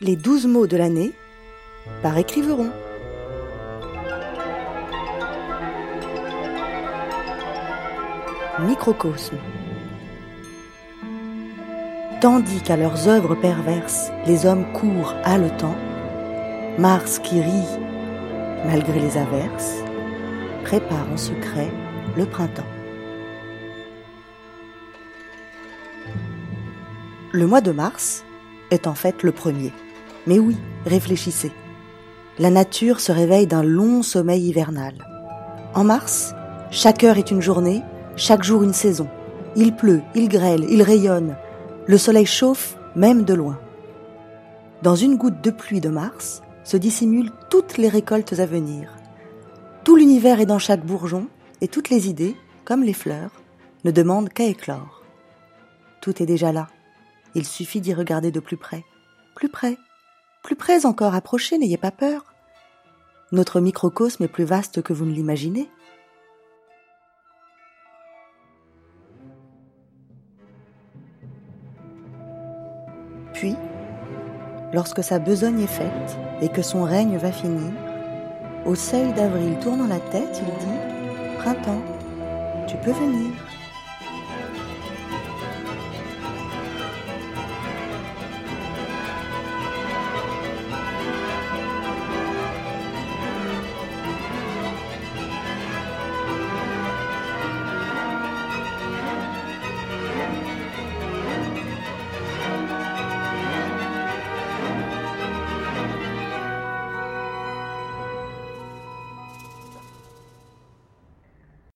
Les douze mots de l'année par écriveron. Microcosme. Tandis qu'à leurs œuvres perverses, les hommes courent haletant, Mars qui rit malgré les averses, prépare en secret le printemps. Le mois de mars est en fait le premier. Mais oui, réfléchissez. La nature se réveille d'un long sommeil hivernal. En mars, chaque heure est une journée, chaque jour une saison. Il pleut, il grêle, il rayonne. Le soleil chauffe, même de loin. Dans une goutte de pluie de mars se dissimulent toutes les récoltes à venir. Tout l'univers est dans chaque bourgeon, et toutes les idées, comme les fleurs, ne demandent qu'à éclore. Tout est déjà là. Il suffit d'y regarder de plus près. Plus près. Plus près encore, approchez, n'ayez pas peur. Notre microcosme est plus vaste que vous ne l'imaginez. Puis, lorsque sa besogne est faite et que son règne va finir, au seuil d'avril tournant la tête, il dit Printemps, tu peux venir.